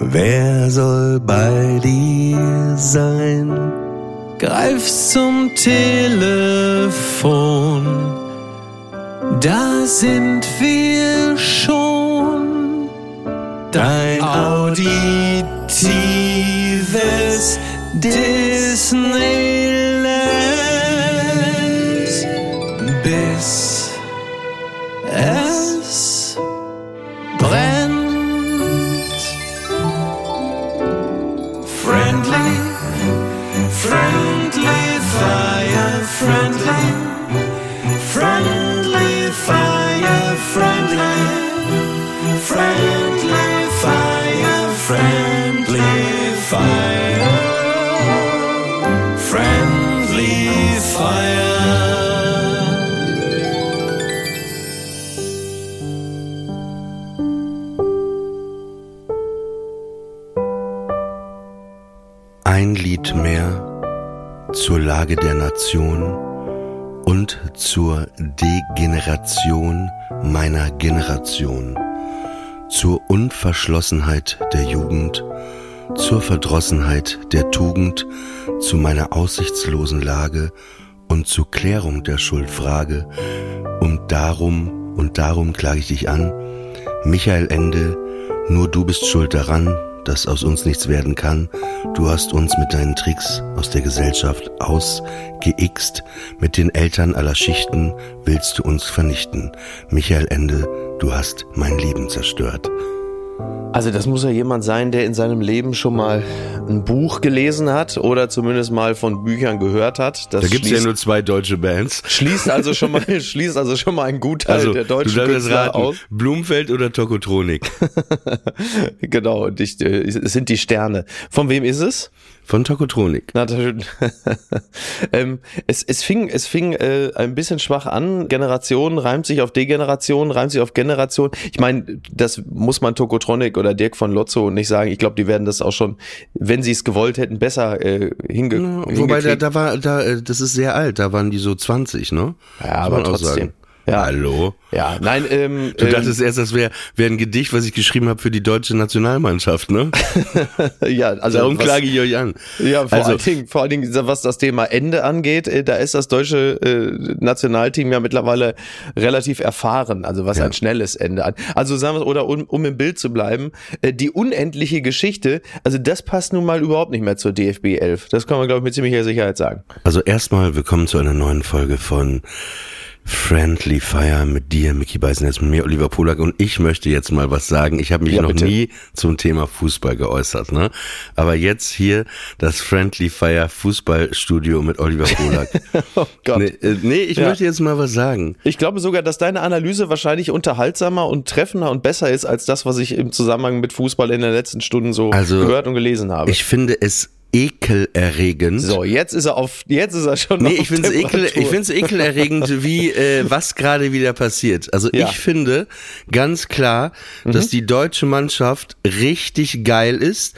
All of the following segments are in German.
Wer soll bei dir sein? Greif zum Telefon. Da sind wir schon. Dein auditives Disneyland. Ein Lied mehr zur Lage der Nation und zur Degeneration meiner Generation, zur Unverschlossenheit der Jugend, zur Verdrossenheit der Tugend, zu meiner aussichtslosen Lage und zur Klärung der Schuldfrage. Und darum, und darum klage ich dich an, Michael Ende, nur du bist schuld daran, dass aus uns nichts werden kann. Du hast uns mit deinen Tricks aus der Gesellschaft ausgeixt. Mit den Eltern aller Schichten willst du uns vernichten. Michael Ende, du hast mein Leben zerstört. Also das muss ja jemand sein, der in seinem Leben schon mal ein Buch gelesen hat oder zumindest mal von Büchern gehört hat. Das Da gibt's ja schließt- nur zwei deutsche Bands. Schließt also schon mal, schließt also schon mal einen Gutteil Also, der du deutschen jetzt Künstler raten, aus. Blumfeld oder Tokotronik? genau, und ich, äh, es sind die Sterne. Von wem ist es? Von Tokotronik. Na, das, ähm, es, es fing, es fing äh, ein bisschen schwach an. Generation reimt sich auf Degeneration, reimt sich auf Generation. Ich meine, das muss man Tokotronic oder Dirk von Lotzo nicht sagen. Ich glaube, die werden das auch schon, wenn sie es gewollt hätten, besser äh, hinge Wobei da, da war, da, äh, das ist sehr alt, da waren die so 20, ne? Ja, aber trotzdem. Ja. Hallo? Ja, nein, ähm, Du ähm, dachtest erst, das wäre wär ein Gedicht, was ich geschrieben habe für die deutsche Nationalmannschaft, ne? ja, also Darum was- klage ich euch an. Ja, vor Also- allen Dingen, vor allen Dingen, was das Thema Ende angeht, äh, da ist das deutsche äh, Nationalteam ja mittlerweile relativ erfahren, also was Ja. ein schnelles Ende an. Also sagen wir, oder um, um im Bild zu bleiben, äh, die unendliche Geschichte, also das passt nun mal überhaupt nicht mehr zur DFB 11. Das kann man, glaube ich, mit ziemlicher Sicherheit sagen. Also erstmal willkommen zu einer neuen Folge von Friendly Fire mit dir, Mickey Beisenherz, mit mir, Oliver Polak. Und ich möchte jetzt mal was sagen. Ich habe mich Ja, noch bitte. nie zum Thema Fußball geäußert, ne? Aber jetzt hier das Friendly Fire Fußballstudio mit Oliver Polak. Oh Gott. nee, äh, nee, ich Ja. möchte jetzt mal was sagen. Ich glaube sogar, dass deine Analyse wahrscheinlich unterhaltsamer und treffender und besser ist als das, was ich im Zusammenhang mit Fußball in den letzten Stunden so Also, gehört und gelesen habe. Ich finde es ekelerregend. so, jetzt ist er auf, jetzt ist er schon Nee, auf ich finde es ekel, ich find's ekelerregend, wie äh, was gerade wieder passiert. Also Ja. Mhm. ich finde ganz klar, dass die deutsche Mannschaft richtig geil ist,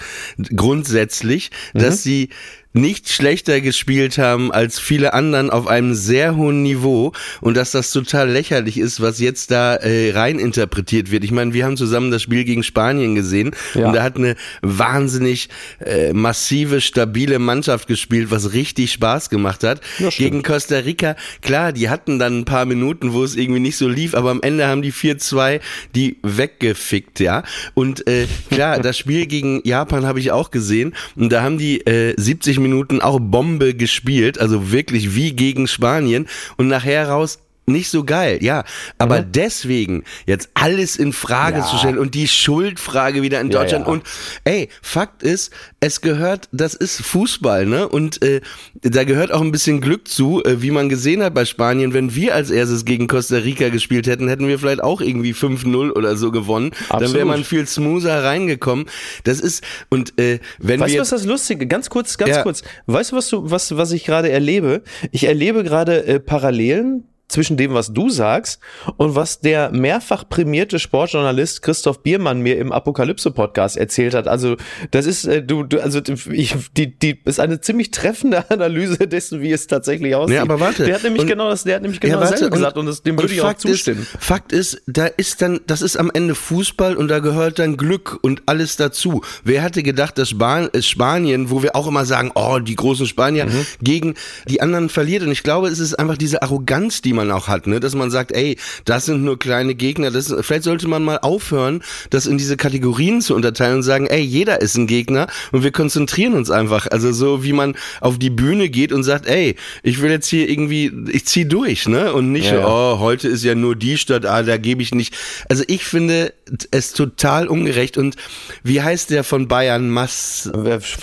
grundsätzlich, Mhm. dass sie nicht schlechter gespielt haben als viele anderen auf einem sehr hohen Niveau und dass das total lächerlich ist, was jetzt da äh, rein interpretiert wird. Ich meine, wir haben zusammen das Spiel gegen Spanien gesehen Ja. und da hat eine wahnsinnig äh, massive, stabile Mannschaft gespielt, was richtig Spaß gemacht hat. Ja, gegen Costa Rica, klar, die hatten dann ein paar Minuten, wo es irgendwie nicht so lief, aber am Ende haben die 4-2 die weggefickt, ja. Und äh, klar, das Spiel gegen Japan habe ich auch gesehen und da haben die äh, 70 Minuten auch Bombe gespielt, also wirklich wie gegen Spanien. Und nachher raus nicht so geil, ja. Aber deswegen jetzt alles in Frage Mhm. Ja. zu stellen und die Schuldfrage wieder in Ja, Deutschland ja. und ey, Fakt ist, es gehört, das ist Fußball, ne? Und äh, da gehört auch ein bisschen Glück zu, äh, wie man gesehen hat bei Spanien, wenn wir als erstes gegen Costa Rica gespielt hätten, hätten wir vielleicht auch irgendwie 5-0 oder so gewonnen. Dann wäre Absolut. man viel smoother reingekommen. Das ist, und äh, wenn Weißt du, wir was das Lustige? Ganz kurz, ganz Ja. kurz. Weißt du, was du, was, was ich gerade erlebe? Ich erlebe gerade äh, Parallelen zwischen dem, was du sagst und was der mehrfach prämierte Sportjournalist Christoph Biermann mir im Apokalypse-Podcast erzählt hat. Also, das ist, äh, du, du also, ich, die, die, ist eine ziemlich treffende Analyse dessen, wie es tatsächlich aussieht. Ja, aber warte. Der hat nämlich Und- genau das, der hat nämlich genau Ja, warte, dasselbe gesagt und das, dem würde ich auch zustimmen. Ist, Fakt ist, da ist dann, das ist am Ende Fußball und da gehört dann Glück und alles dazu. Wer hätte gedacht, dass Span äh, Spanien, wo wir auch immer sagen, oh, die großen Spanier, Mhm. gegen die anderen verliert. Und ich glaube, es ist einfach diese Arroganz, die man auch hat, ne? dass man sagt, ey, das sind nur kleine Gegner. Das, vielleicht sollte man mal aufhören, das in diese Kategorien zu unterteilen und sagen, ey, jeder ist ein Gegner und wir konzentrieren uns einfach. Also so wie man auf die Bühne geht und sagt, ey, ich will jetzt hier irgendwie, ich zieh durch, ne? Und nicht, Ja, ja. oh, heute ist ja nur die Stadt, ah, da gebe ich nicht. Also ich finde es total ungerecht. Und wie heißt der von Bayern? Mass,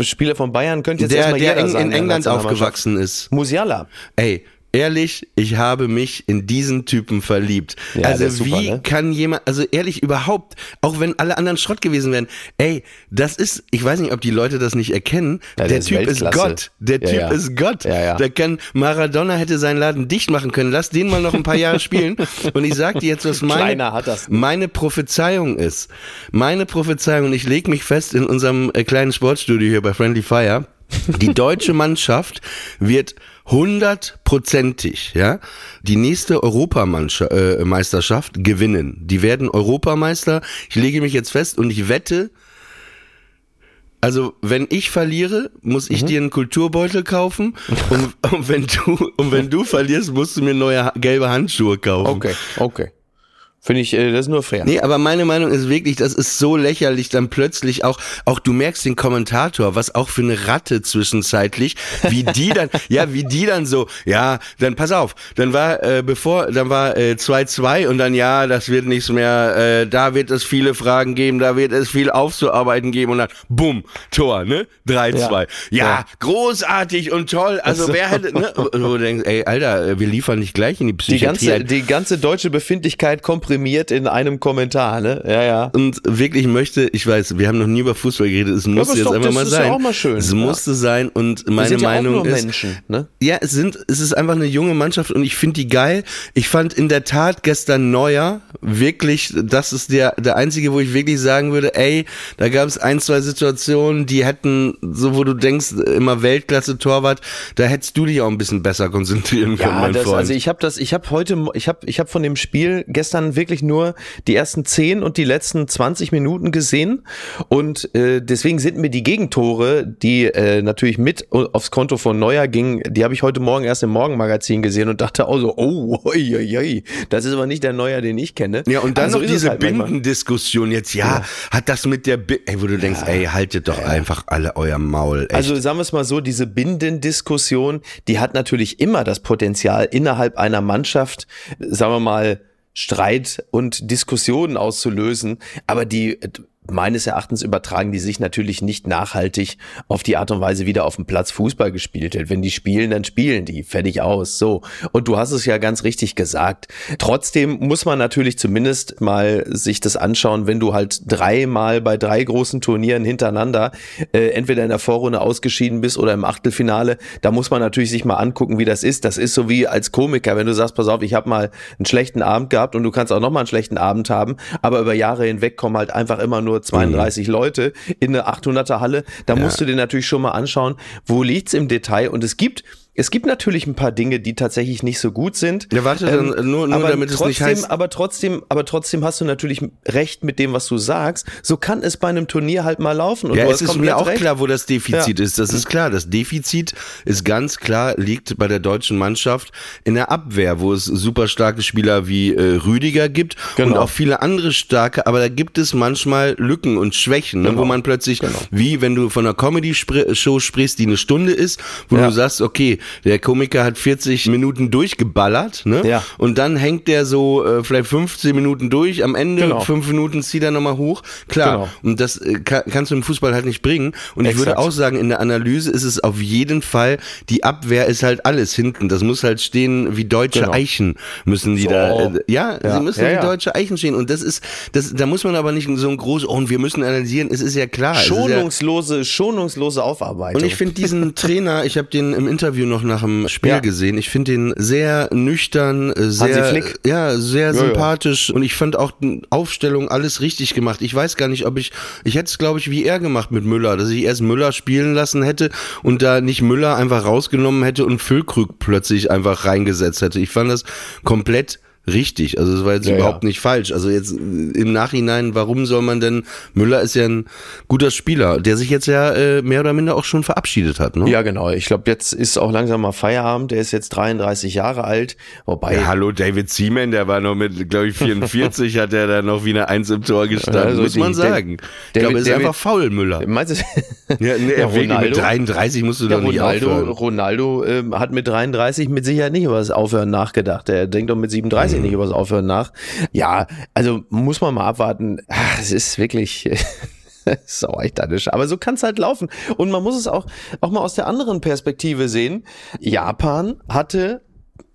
Spieler von Bayern könnte jetzt der, erstmal der jeder in, in England aufgewachsen ist. Musiala. Ey, ehrlich, ich habe mich in diesen Typen verliebt. Ja, der also ist super, wie ne? kann jemand, also ehrlich überhaupt, auch wenn alle anderen Schrott gewesen wären, ey, das ist, ich weiß nicht, ob die Leute das nicht erkennen, Ja, der der ist Typ ist Weltklasse. Gott. Der Ja, Typ ist Gott. Da kann Maradona hätte seinen Laden dicht machen können. Lass den mal noch ein paar Jahre spielen. Und ich sag dir jetzt, was meine, meine Prophezeiung ist. Meine Prophezeiung, und ich lege mich fest in unserem äh, kleinen Sportstudio hier bei Friendly Fire, die deutsche Mannschaft wird hundertprozentig, ja, die nächste Europameisterschaft äh, gewinnen. Die werden Europameister. Ich lege mich jetzt fest und ich wette, also wenn ich verliere, muss Mhm. ich dir einen Kulturbeutel kaufen und, und wenn du und wenn du verlierst, musst du mir neue gelbe Handschuhe kaufen. Okay, okay. Finde ich, äh, das ist nur fair. Nee, aber meine Meinung ist wirklich, das ist so lächerlich, dann plötzlich auch, auch du merkst den Kommentator, was auch für eine Ratte zwischenzeitlich, wie die dann, ja, wie die dann so, ja, dann pass auf, dann war, äh, bevor, dann war äh, 2-2 und dann, ja, das wird nichts mehr, äh, da wird es viele Fragen geben, da wird es viel aufzuarbeiten geben und dann, bumm, Tor, ne? 3-2. Ja, Ja. Ja. großartig und toll, also Also- wer hätte, ne? Du denkst, ey, Alter, äh, wir liefern nicht gleich in die Die Psychiatrie. ganze, ein. die ganze deutsche Befindlichkeit komprimiert in einem Kommentar, ne? Ja, ja. und wirklich möchte, ich weiß, wir haben noch nie über Fußball geredet, es muss jetzt doch- einfach das mal ist ja sein. auch mal schön, Es ja. musste sein und meine sind ja Meinung auch nur ist, Menschen, ne? ja, es sind, es ist einfach eine junge Mannschaft und ich finde die geil. Ich fand in der Tat gestern Neuer wirklich, das ist der, der einzige, wo ich wirklich sagen würde, ey, da gab es ein, zwei Situationen, die hätten, so wo du denkst, immer Weltklasse Torwart, da hättest du dich auch ein bisschen besser konzentrieren können, Ja, mein das, Freund. also ich habe das, ich habe heute, ich habe, ich habe von dem Spiel gestern wirklich nur die ersten 10 und die letzten 20 Minuten gesehen und äh, deswegen sind mir die Gegentore, die äh, natürlich mit aufs Konto von Neuer gingen, die habe ich heute Morgen erst im Morgenmagazin gesehen und dachte auch so, oh, oi, oi, oi, das ist aber nicht der Neuer, den ich kenne. Ja, und dann Also noch diese halt. Bindendiskussion jetzt, ja, hat das mit der, Bi ey, wo du denkst, ey, haltet doch einfach alle euer Maul, echt. Also sagen wir es mal so, diese Bindendiskussion, die hat natürlich immer das Potenzial, innerhalb einer Mannschaft, sagen wir mal, Streit und Diskussionen auszulösen, aber die äh, meines Erachtens übertragen die sich natürlich nicht nachhaltig auf die Art und Weise, wie da auf dem Platz Fußball gespielt wird. Wenn die spielen, dann spielen die. Fertig aus. So. Und du hast es ja ganz richtig gesagt. Trotzdem muss man natürlich zumindest mal sich das anschauen, wenn du halt dreimal bei drei großen Turnieren hintereinander äh, entweder in der Vorrunde ausgeschieden bist oder im Achtelfinale. Da muss man natürlich sich mal angucken, wie das ist. Das ist so wie als Komiker, wenn du sagst, pass auf, ich habe mal einen schlechten Abend gehabt und du kannst auch noch mal einen schlechten Abend haben, aber über Jahre hinweg kommen halt einfach immer nur 32 Leute in eine 800er Halle. Da musst du dir natürlich schon mal anschauen, wo liegt's im Detail? Und es gibt es gibt natürlich ein paar Dinge, die tatsächlich nicht so gut sind. Ja, warte, dann nur- nur aber damit es trotzdem, nicht heißt- aber trotzdem, aber trotzdem hast du natürlich recht mit dem, was du sagst. So kann es bei einem Turnier halt mal laufen. Und Ja, es ist mir auch recht. klar, wo das Defizit ist. Das ist klar. Das Defizit ist ganz klar, liegt bei der deutschen Mannschaft in der Abwehr, wo es super starke Spieler wie äh, Rüdiger gibt und Genau. auch viele andere starke, aber da gibt es manchmal Lücken und Schwächen, ne, Genau. wo man plötzlich, wie wenn du von einer Comedy-Show sprichst, die eine Stunde ist, wo Ja. du sagst, okay, der Komiker hat 40 Minuten durchgeballert, ne? Ja. Und dann hängt der so äh, vielleicht 15 Minuten durch, am Ende Genau. fünf Minuten zieht er nochmal hoch. Klar. Genau. Und das äh, kann, kannst du im Fußball halt nicht bringen. Und ich würde Exakt. auch sagen, in der Analyse ist es auf jeden Fall, die Abwehr ist halt alles hinten. Das muss halt stehen wie deutsche Genau. Eichen müssen die So. da. Äh, ja, Ja. sie müssen Ja, wie ja. deutsche Eichen stehen. Und das ist, das, da muss man aber nicht so ein groß, oh, und wir müssen analysieren. Es ist ja klar. Schonungslose, schonungslose Aufarbeitung. und ich finde diesen Trainer, ich habe den im Interview noch nach dem Spiel Ja. gesehen. Ich finde den sehr nüchtern, äh, sehr, ja, sehr ja. sympathisch. Und ich fand auch die Aufstellung alles richtig gemacht. Ich weiß gar nicht, ob ich, ich hätte es glaube ich wie er gemacht mit Müller, dass ich erst Müller spielen lassen hätte und da nicht Müller einfach rausgenommen hätte und Füllkrug plötzlich einfach reingesetzt hätte. Ich fand das komplett richtig. Also es war jetzt Ja, überhaupt ja. nicht falsch. Also jetzt im Nachhinein, warum soll man denn, Müller ist ja ein guter Spieler, der sich jetzt ja äh, mehr oder minder auch schon verabschiedet hat, ne? ja, genau. Ich glaube, jetzt ist auch langsam mal Feierabend. Der ist jetzt 33 Jahre alt. Wobei, Ja, hallo, David Seaman, der war noch mit, glaube ich, 44, hat er da noch wie eine Eins im Tor gestanden, Also muss man der- sagen. ich glaube, ist David- einfach faul, Müller. meinst du? Ja, nee, Ja, wirklich, mit Ronaldo? 33 musst du Ja, doch nicht Ronaldo, aufhören. Ronaldo ähm, hat mit 33 mit Sicherheit nicht über das Aufhören nachgedacht. Er denkt doch mit 37 Mhm. nicht über das Aufhören nach. Ja, also muss man mal abwarten. Ach, es ist wirklich sau eichtanisch. Aber so kann es halt laufen. Und man muss es auch, auch mal aus der anderen Perspektive sehen. Japan hatte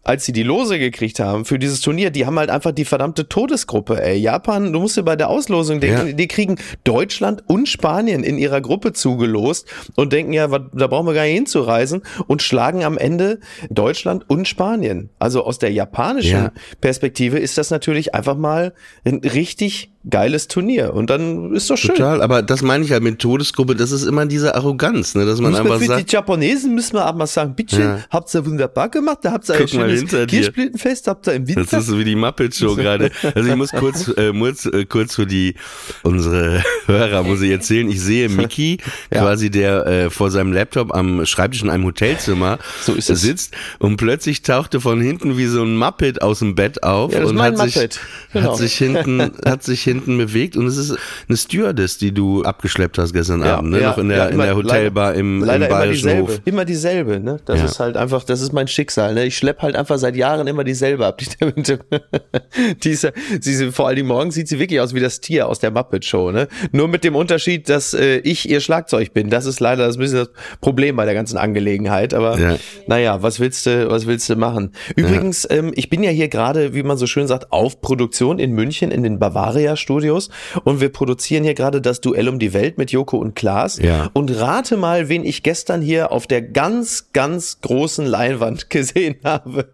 als sie die Lose gekriegt haben für dieses Turnier, die haben halt einfach die verdammte Todesgruppe, ey. Japan, du musst dir bei der Auslosung denken, Ja. die kriegen Deutschland und Spanien in ihrer Gruppe zugelost und denken ja, wat- da brauchen wir gar nicht hinzureisen und schlagen am Ende Deutschland und Spanien. Also aus der japanischen Ja. Perspektive ist das natürlich einfach mal ein richtig geiles Turnier und dann ist doch schön. Total, aber das meine ich halt mit Todesgruppe, das ist immer diese Arroganz, ne, dass man Muss man einfach für sagt, die Japanesen müssen wir aber mal sagen, bitte, Ja. habt ihr wunderbar gemacht, da habt ihr ein schönes. Kirschblütenfest, habt ihr im Winter. Das ist so wie die Muppet Show gerade. Also ich muss kurz, äh, muss, äh, kurz für die unsere Hörer muss ich erzählen. Ich sehe Mickey, Ja. quasi der äh, vor seinem Laptop am Schreibtisch in einem Hotelzimmer So ist es. sitzt und plötzlich tauchte von hinten wie so ein Muppet aus dem Bett auf Ja, und hat sich, Muppet. Genau. hat sich hinten hat sich hinten bewegt und es ist eine Stewardess, die du abgeschleppt hast gestern Abend, ne? noch in der ja, in immer- der Hotelbar im, leider im immer Bayerischen dieselbe, Hof. immer dieselbe, ne? Das Ja. ist halt einfach, das ist mein Schicksal, ne? Ich schlepp halt einfach seit Jahren immer dieselbe ab. Die, die ist, ja- sie, sie, vor allem morgens sieht sie wirklich aus wie das Tier aus der Muppet Show, ne? Nur mit dem Unterschied, dass äh, ich ihr Schlagzeug bin. Das ist leider das ein bisschen das Problem bei der ganzen Angelegenheit. Aber Ja. naja, was willst du, was willst du machen? Übrigens, ähm, ich bin ja hier gerade, wie man so schön sagt, auf Produktion in München in den Bavaria Studios und wir produzieren hier gerade das Duell um die Welt mit Joko und Klaas. Ja. Und rate mal, wen ich gestern hier auf der ganz, ganz großen Leinwand gesehen habe.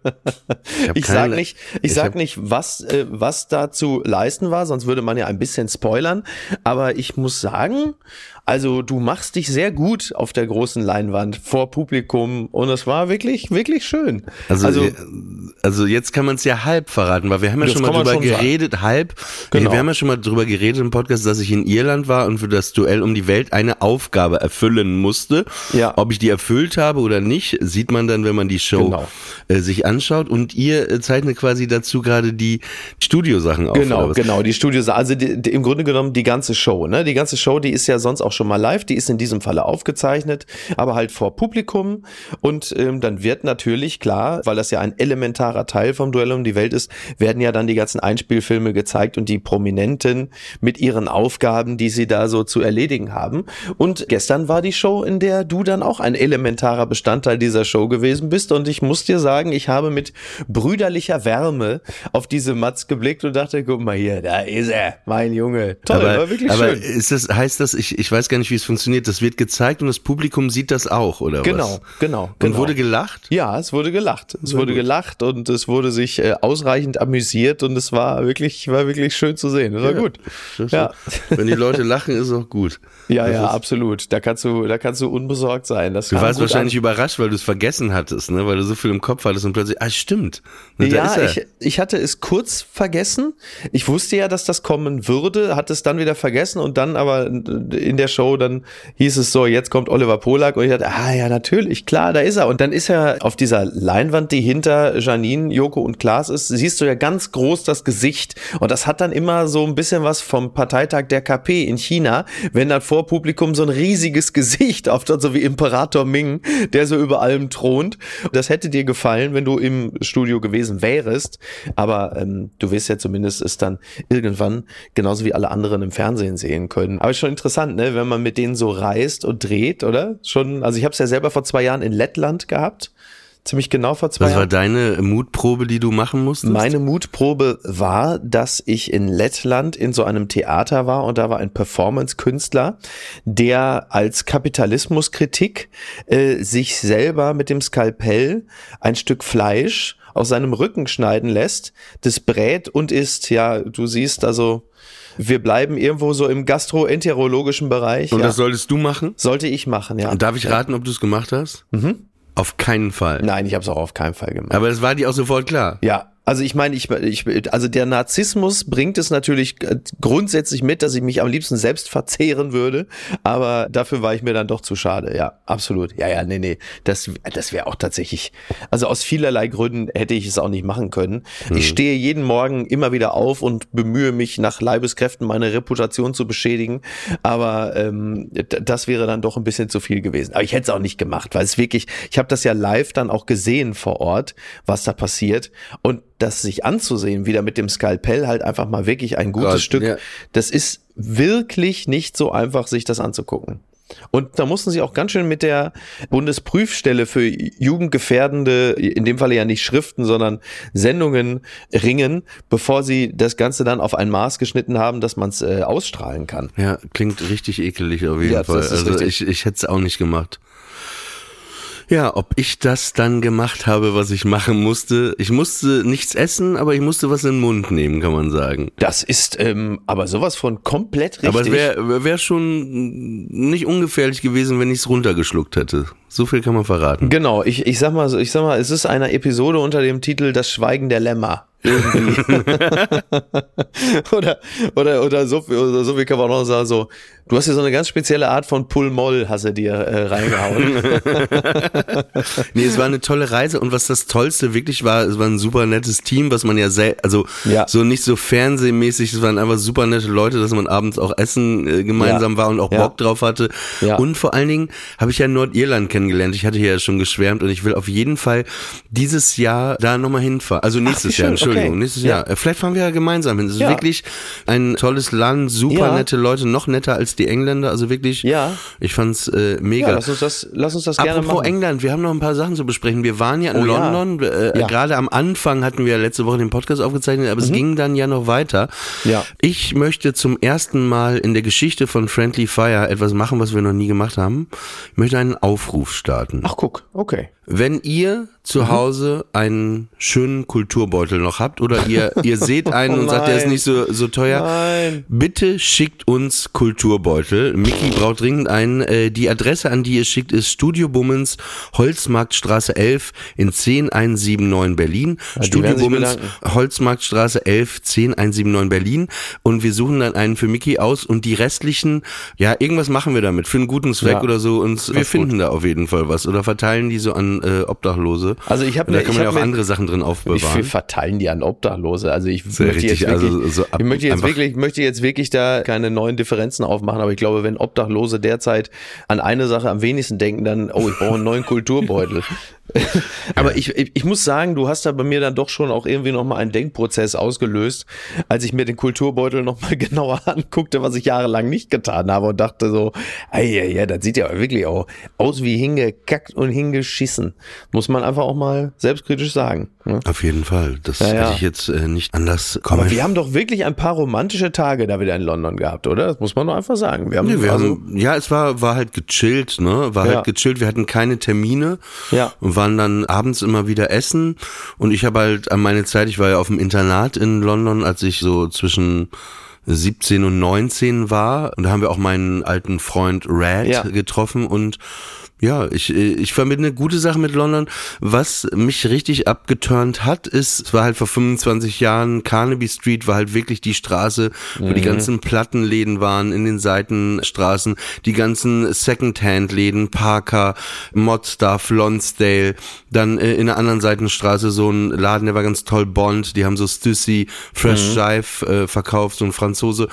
hab Ich, sag nicht, ich, ich sag nicht, was, äh, was da zu leisten war, sonst würde man ja ein bisschen spoilern. Aber ich muss sagen, also du machst dich sehr gut auf der großen Leinwand vor Publikum und es war wirklich, wirklich schön. Also, also, also jetzt kann man es ja halb verraten, weil wir haben ja schon mal drüber schon sagen. geredet, halb. Genau. Wir haben ja schon mal drüber geredet im Podcast, dass ich in Irland war und für das Duell um die Welt eine Aufgabe erfüllen musste. Ja. Ob ich die erfüllt habe oder nicht, sieht man dann, wenn man die Show Genau. äh, sich anschaut. Und ihr äh, zeichnet quasi dazu gerade die Studiosachen auf. Genau, genau, die Studios, also die, die, im Grunde genommen die ganze Show, ne? Die ganze Show, die ist ja sonst auch schon mal live, die ist in diesem Falle aufgezeichnet, aber halt vor Publikum und ähm, dann wird natürlich klar, weil das ja ein elementarer Teil vom Duell um die Welt ist, werden ja dann die ganzen Einspielfilme gezeigt und die Prominenten mit ihren Aufgaben, die sie da so zu erledigen haben. Und gestern war die Show, in der du dann auch ein elementarer Bestandteil dieser Show gewesen bist und ich muss dir sagen, ich habe mit brüderlicher Wärme auf diese Matz geblickt und dachte, guck mal hier, da ist er, mein Junge. Toll, aber, war wirklich aber schön. ist das, heißt das, ich, ich weiß gar nicht, wie es funktioniert, das wird gezeigt und das Publikum sieht das auch, oder Genau, was? genau, Und genau. wurde gelacht? Ja, es wurde gelacht. Es Sehr wurde gut. gelacht und es wurde sich äh, ausreichend amüsiert und es war wirklich, war wirklich schön zu sehen. Das war gut. Das- Ja. Wenn die Leute lachen, ist auch gut. Ja, Das ja, absolut. Da kannst du, da kannst du unbesorgt sein. Das Du warst gut wahrscheinlich an. überrascht, weil du es vergessen hattest, ne? weil du so viel im Kopf hattest und plötzlich, ah, stimmt. Ne, Ja, ich, ich hatte es kurz vergessen. Ich wusste ja, dass das kommen würde, hatte es dann wieder vergessen und dann aber in der Show, dann hieß es so, jetzt kommt Oliver Polak und ich dachte, ah ja, natürlich, klar, da ist er. Und dann ist er auf dieser Leinwand, die hinter Janine, Joko und Klaas ist, siehst du ja ganz groß das Gesicht. Und das hat dann immer so ein bisschen was vom Parteitag der KP in China, wenn dann vor Publikum so ein riesiges Gesicht auftaucht, so wie Imperator Ming, der so über allem thront. Das hätte dir gefallen, wenn du im Studio gewesen wärst. Aber ähm, du wirst ja zumindest es dann irgendwann genauso wie alle anderen im Fernsehen sehen können. Aber ist schon interessant, ne, wenn man mit denen so reist und dreht, oder? Schon, also ich habe es ja selber vor zwei Jahren in Lettland gehabt. Ziemlich genau vor zwei Was war Jahren. deine Mutprobe, die du machen musstest? Meine Mutprobe war, dass ich in Lettland in so einem Theater war und da war ein Performance-Künstler, der als Kapitalismuskritik äh, sich selber mit dem Skalpell ein Stück Fleisch aus seinem Rücken schneiden lässt, das brät und isst. Ja, du siehst also, wir bleiben irgendwo so im gastroenterologischen Bereich. Und ja. das sollteix du machen? sollte ich machen, ja. Und darf ich raten, ob du es gemacht hast? Mhm. Auf keinen Fall. Nein, ich habe es auch auf keinen Fall gemacht. Aber das war dir auch sofort klar. Ja, also ich meine, ich, ich, also der Narzissmus bringt es natürlich äh, grundsätzlich mit, dass ich mich am liebsten selbst verzehren würde, aber dafür war ich mir dann doch zu schade. Ja, absolut. Ja, ja, nee, nee, das, das wäre auch tatsächlich, also aus vielerlei Gründen hätte ich es auch nicht machen können. Ich stehe jeden Morgen immer wieder auf und bemühe mich nach Leibeskräften meine Reputation zu beschädigen, aber ähm, das wäre dann doch ein bisschen zu viel gewesen. Aber ich hätte es auch nicht gemacht, weil es wirklich, ich habe das ja live dann auch gesehen vor Ort, was da passiert und das sich anzusehen, wieder mit dem Skalpell halt einfach mal wirklich ein gutes Gott, Stück. ja. Das ist wirklich nicht so einfach, sich das anzugucken. Und da mussten sie auch ganz schön mit der Bundesprüfstelle für jugendgefährdende, in dem Falle ja nicht Schriften, sondern Sendungen ringen, bevor sie das Ganze dann auf ein Maß geschnitten haben, dass man es äh, ausstrahlen kann. Ja, klingt richtig ekelig auf jeden Ja, Fall. Also richtig. ich, ich hätte es auch nicht gemacht. Ja, ob ich das dann gemacht habe, was ich machen musste. Ich musste nichts essen, aber ich musste was in den Mund nehmen, kann man sagen. Das ist ähm, aber sowas von komplett richtig. Aber es wäre wär schon nicht ungefährlich gewesen, wenn ich es runtergeschluckt hätte. So viel kann man verraten. Genau, ich, ich sag mal so, ich sag mal, es ist eine Episode unter dem Titel Das Schweigen der Lämmer. Oder, oder, oder so, oder so wie kann man auch sagen, so, du hast hier so eine ganz spezielle Art von Pull-Moll, hast du dir äh, reingehauen. Nee, es war eine tolle Reise und was das Tollste wirklich war, es war ein super nettes Team, was man ja sel also Ja. so nicht so fernsehmäßig, es waren einfach super nette Leute, dass man abends auch essen äh, gemeinsam Ja. war und auch Ja. Bock drauf hatte. Und vor allen Dingen habe ich ja Nordirland kennengelernt. Ich hatte hier ja schon geschwärmt und ich will auf jeden Fall dieses Jahr da nochmal hinfahren. Also nächstes wie Jahr, Entschuldigung, okay. nächstes Ja. Jahr. Äh, Vielleicht fahren wir ja gemeinsam hin. Es ist Ja. wirklich ein tolles Land, super Ja. nette Leute, noch netter als die Engländer. Also wirklich, Ja. ich fand's äh, mega. lass uns das, lass uns das gerne Apropos machen. England, wir haben noch ein paar Sachen zu besprechen. Wir waren ja in Oh. London, äh, gerade am Anfang hatten wir ja letzte Woche den Podcast aufgezeichnet, aber es ging dann ja noch weiter. Mhm. Ja. Ich möchte zum ersten Mal in der Geschichte von Friendly Fire etwas machen, was wir noch nie gemacht haben. Ich möchte einen Aufruf starten. Ach, guck, okay. Wenn ihr zu Mhm. Hause einen schönen Kulturbeutel noch habt oder ihr, ihr seht einen Oh und sagt, der ist nicht so, so teuer, Nein. bitte schickt uns Kulturbeutel. Mickey braucht dringend einen. Äh, die Adresse, an die ihr schickt, ist Studio Bummens, Holzmarktstraße 11 in 10179 Berlin. die Studio Bummens. Holzmarktstraße 11 10179 Berlin. Und wir suchen dann einen für Mickey aus und die restlichen, ja, irgendwas machen wir damit für einen guten Zweck Ja. oder so. Und wir gut. finden da auf jeden Fall was oder verteilen die so an äh, Obdachlose. Also ich hab Und da kann ich man ja auch andere Sachen drin Ich aufbewahren. wir verteilen die an Obdachlose. Also ich möchte jetzt richtig, wirklich, also so ab- ich möchte jetzt wirklich, ich möchte jetzt wirklich da keine neuen Differenzen aufmachen, aber ich glaube, wenn Obdachlose derzeit an eine Sache am wenigsten denken, dann, oh, ich brauche einen neuen Kulturbeutel. aber ich, ich, ich muss sagen, du hast da bei mir dann doch schon auch irgendwie nochmal einen Denkprozess ausgelöst, als ich mir den Kulturbeutel nochmal genauer anguckte, was ich jahrelang nicht getan habe und dachte so, ja, ja, das sieht ja wirklich auch aus wie hingekackt und hingeschissen. Muss man einfach auch mal selbstkritisch sagen. Ne? Auf jeden Fall. Das Ja, ja. hätte ich jetzt äh, nicht anders kommen. Aber wir haben doch wirklich ein paar romantische Tage da wieder in London gehabt, oder? Das muss man doch einfach sagen. Wir haben, Nee, wir also, haben, ja, es war, war halt gechillt, ne? War Ja. halt gechillt. Wir hatten keine Termine Ja. und waren dann abends immer wieder essen. Und ich habe halt an meine Zeit, ich war ja auf dem Internat in London, als ich so zwischen 17 und 19 war. Und da haben wir auch meinen alten Freund Rad getroffen und Ja, ich, ich verbinde gute Sache mit London. Was mich richtig abgeturnt hat, ist, es war halt vor 25 Jahren, Carnaby Street war halt wirklich die Straße, wo die ganzen Plattenläden waren in den Seitenstraßen, die ganzen Secondhand-Läden, Parker, Modstuff, Lonsdale, dann äh, in der anderen Seitenstraße so ein Laden, der war ganz toll, Bond, die haben so Stussy, Fresh Jive äh, verkauft, so ein Franzose.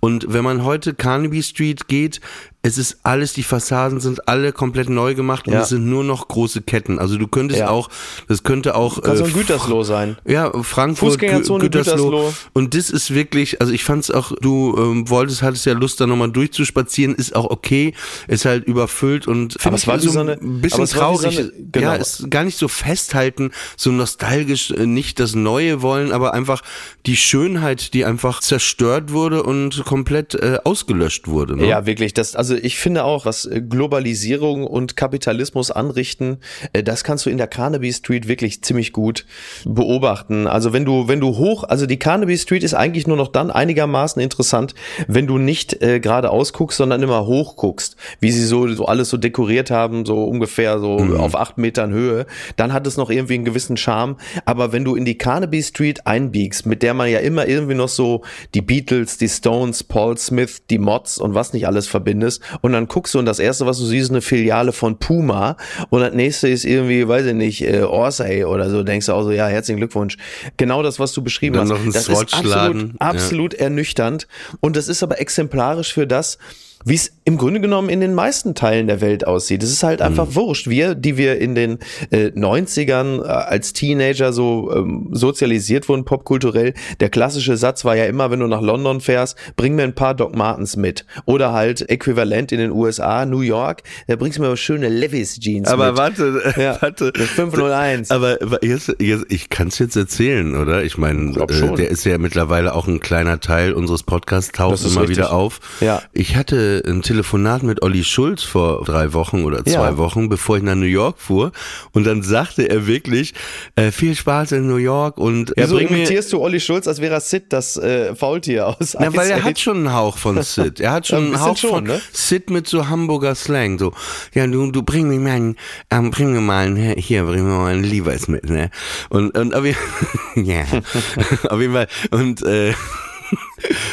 Und wenn man heute Carnaby Street geht, es ist alles, die Fassaden sind alle komplett neu gemacht und Ja. es sind nur noch große Ketten. Also du könntest Ja. auch, das könnte auch Kann so äh, ein Gütersloh sein. ja, Frankfurt, Fußgängerzone, Gü- Gütersloh. Gütersloh. Und das ist wirklich, also ich fand's auch, du ähm, wolltest, hattest ja Lust, da nochmal durchzuspazieren, ist auch okay, ist halt überfüllt und Aber es war so so ein eine- bisschen es war wie so traurig. eine- genau. Ja, ist gar nicht so festhalten, so nostalgisch, äh, nicht das Neue wollen, aber einfach die Schönheit, die einfach zerstört wurde und komplett äh, ausgelöscht wurde. Ne? Ja, wirklich. Das, also ich finde auch, was äh, Globalisierung und Kapitalismus anrichten, äh, das kannst du in der Carnaby Street wirklich ziemlich gut beobachten. Also wenn du, wenn du hoch, also die Carnaby Street ist eigentlich nur noch dann einigermaßen interessant, wenn du nicht äh, geradeaus guckst, sondern immer hoch guckst, wie sie so, so alles so dekoriert haben, so ungefähr so auf acht Metern Höhe, dann hat es noch irgendwie einen gewissen Charme. Aber wenn du in die Carnaby Street einbiegst, mit der man ja immer irgendwie noch so die Beatles, die Stones, Paul Smith, die Mods und was nicht alles verbindest, und dann guckst du und das erste, was du siehst, ist eine Filiale von Puma und das nächste ist irgendwie, weiß ich nicht, äh, Orsay oder so, denkst du auch so, ja, herzlichen Glückwunsch. Genau das, was du beschrieben hast. das ist Swatch-Laden, absolut, ja. absolut ernüchternd und das ist aber exemplarisch für das, wie es im Grunde genommen in den meisten Teilen der Welt aussieht. Es ist halt einfach wurscht. Wir, die wir in den äh, 90ern äh, als Teenager so ähm, sozialisiert wurden, popkulturell, der klassische Satz war ja immer, wenn du nach London fährst, bring mir ein paar Doc Martens mit. Oder halt äquivalent in den USA, New York, da bringst du mir schöne Levi's Jeans Aber mit. warte, Ja, warte. das 501. Aber jetzt, jetzt, ich kann es jetzt erzählen, oder? Ich meine, äh, der ist ja mittlerweile auch ein kleiner Teil unseres Podcasts, taucht immer richtig. wieder auf. Ja. Ich hatte ein Telefonat mit Olli Schulz vor drei Wochen oder zwei Ja. Wochen, bevor ich nach New York fuhr. Und dann sagte er wirklich, äh, viel Spaß in New York und er Wieso bringt mir... imitierst du Olli Schulz, als wäre er Sid, das äh, Faultier aus Ja, weil er hat schon einen Hauch von Sid. Er hat Ja, schon ein einen Hauch schon, von ne? Sid mit so Hamburger Slang. So, ja, du, du bring mir mal, einen, ähm, bring mir mal einen, hier, bring mir mal einen Levi's mit, ne? Und, und auf jeden ja, auf jeden Fall. Und, äh,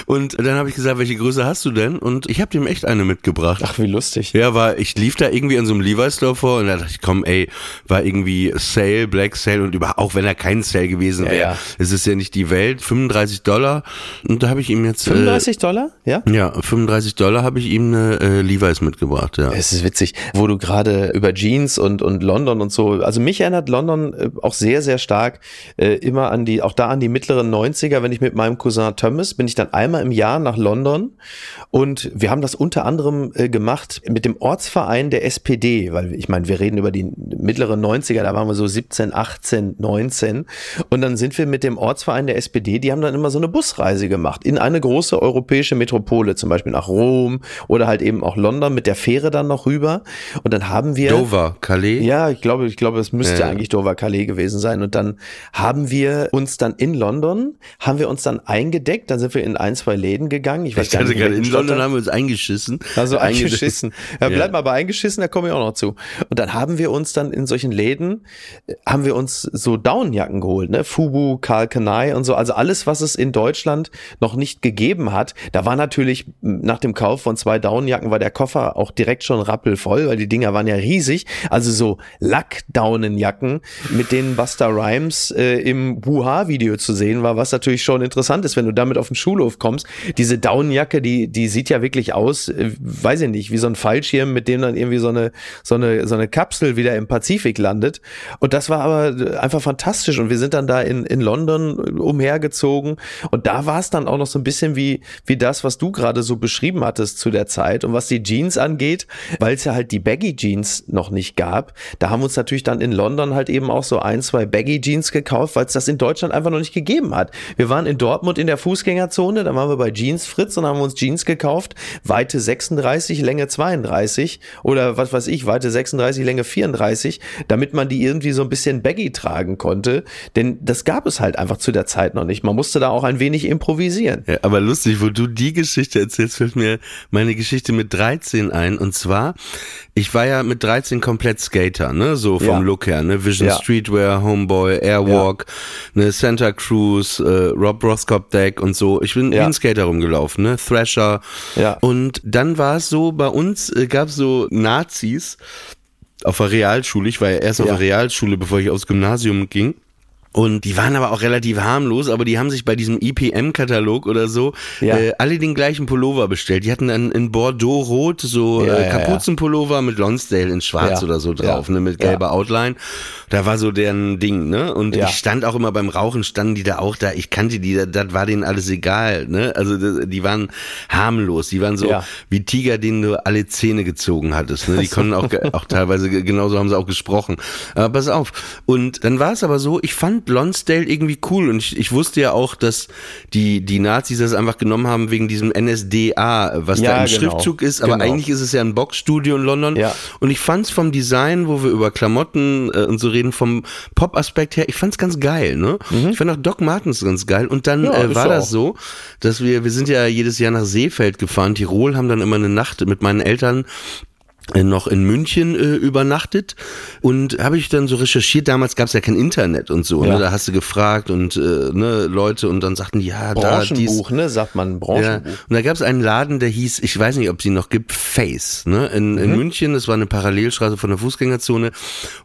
und dann habe ich gesagt, welche Größe hast du denn? Und ich habe dem echt eine mitgebracht. Ach, wie lustig. Ja, war, ich lief da irgendwie an so einem Levi's Store vor und da dachte ich, komm, ey, war irgendwie Sale, Black Sale und über, auch wenn er kein Sale gewesen Ja, wäre, ja. es ist ja nicht die Welt, 35 Dollar. Und da habe ich ihm jetzt, 35 Dollar? Ja? äh, ja, 35 Dollar habe ich ihm eine äh, Levi's mitgebracht, ja. Es ist witzig, wo du gerade über Jeans und, und London und so, also mich erinnert London äh, auch sehr, sehr stark äh, immer an die, auch da an die mittleren 90er, wenn ich mit meinem Cousin Thomas, bin ich dann einmal im Jahr nach London und wir haben das unter anderem äh, gemacht mit dem Ortsverein der SPD, weil ich meine, wir reden über die mittleren 90er, da waren wir so 17, 18, 19 und dann sind wir mit dem Ortsverein der SPD, die haben dann immer so eine Busreise gemacht in eine große europäische Metropole, zum Beispiel nach Rom oder halt eben auch London mit der Fähre dann noch rüber und dann haben wir Dover, Calais. ja, ich glaube, ich glaube, es müsste Ja. eigentlich Dover Calais gewesen sein. Und dann haben wir uns dann in London, haben wir uns dann eingedeckt, dann sind wir in ein, zwei Läden gegangen. Ich weiß Ich gar nicht, gerade in London haben wir uns eingeschissen. also Einge- eingeschissen. Ja, bleib mal bei eingeschissen, da komme ich auch noch zu. Und dann haben wir uns dann in solchen Läden, äh, haben wir uns so Downjacken geholt, ne? Fubu, Karl Kanai und so. Also alles, was es in Deutschland noch nicht gegeben hat. Da war natürlich nach dem Kauf von zwei Downjacken war der Koffer auch direkt schon rappelvoll, weil die Dinger waren ja riesig. Also so Lackdaunenjacken, mit denen Buster Rhymes äh, im Wuha-Video zu sehen war, was natürlich schon interessant ist, wenn du damit auf den Schulhof kommst. Diese Daunenjacke, die, die sieht ja wirklich aus, äh, weiß ich nicht, wie so ein Fallschirm, mit dem dann irgendwie so eine, so eine, so eine Kapsel wieder im Pazifik landet. Und das war aber einfach fantastisch. Und wir sind dann da in, in London umhergezogen. Und da war es dann auch noch so ein bisschen wie, wie das, was du gerade so beschrieben hattest zu der Zeit. Und was die Jeans angeht, weil es ja halt die Baggy Jeans noch nicht gab, da haben wir uns natürlich dann in London halt eben auch so ein, zwei Baggy Jeans gekauft, weil es das in Deutschland einfach noch nicht gegeben hat. Wir waren in Dortmund in der Fußgängerzone Jeanszone, dann waren wir bei Jeans Fritz und haben uns Jeans gekauft, Weite 36, Länge 32 oder was weiß ich, Weite 36, Länge 34, damit man die irgendwie so ein bisschen baggy tragen konnte, denn das gab es halt einfach zu der Zeit noch nicht. Man musste da auch ein wenig improvisieren. Ja, aber lustig, wo du die Geschichte erzählst, fällt mir meine Geschichte mit 13 ein. Und zwar, ich war ja mit 13 komplett Skater, ne? So vom Ja. Look her, ne? Vision Ja. Streetwear, Homeboy, Airwalk, ne? Santa Cruz, äh, Rob Roscop Deck und so. Ich bin wie Ja. ein Skater rumgelaufen, ne? Thrasher. Ja. Und dann war es so, bei uns äh, gab es so Nazis auf der Realschule. Ich war ja erst auf der Realschule, bevor ich aufs Gymnasium ging. Und die waren aber auch relativ harmlos, aber die haben sich bei diesem IPM-Katalog oder so Ja. äh, alle den gleichen Pullover bestellt. Die hatten dann in Bordeaux-Rot so Ja, äh, ja, ja. Kapuzenpullover mit Lonsdale in Schwarz oder so drauf, ne, mit gelber Outline. Da war so deren Ding, ne? Und ich stand auch immer beim Rauchen, standen die da auch da. Ich kannte die, das, das war denen alles egal, ne? Also das, die waren harmlos, die waren so wie Tiger, denen du alle Zähne gezogen hattest. Ne? Die konnten auch, auch teilweise, ge- genauso haben sie auch gesprochen. Aber pass auf. Und dann war es aber so, ich fand Lonsdale irgendwie cool und ich, ich wusste ja auch, dass die, die Nazis das einfach genommen haben wegen diesem NSDA, was Ja, da im genau. Schriftzug ist. Aber Genau. eigentlich ist es ja ein Boxstudio in London. Ja. Und ich fand es vom Design, wo wir über Klamotten äh, und so reden, vom Pop-Aspekt her, ich fand es ganz geil. Ne? Ich fand auch Doc Martens ganz geil. Und dann Mhm. Ja, äh, war das auch. so, dass wir, wir sind ja jedes Jahr nach Seefeld gefahren. Tirol haben dann immer eine Nacht mit meinen Eltern noch in München äh, übernachtet und habe ich dann so recherchiert, damals gab es ja kein Internet und so, Ja. ne? da hast du gefragt und äh, ne, Leute und dann sagten die, ja, da, dies, Branchenbuch, ne, sagt man, ja, Branchenbuch. und da gab es einen Laden, der hieß, ich weiß nicht, ob sie noch gibt, Face, ne? In, Mhm. in München, das war eine Parallelstraße von der Fußgängerzone.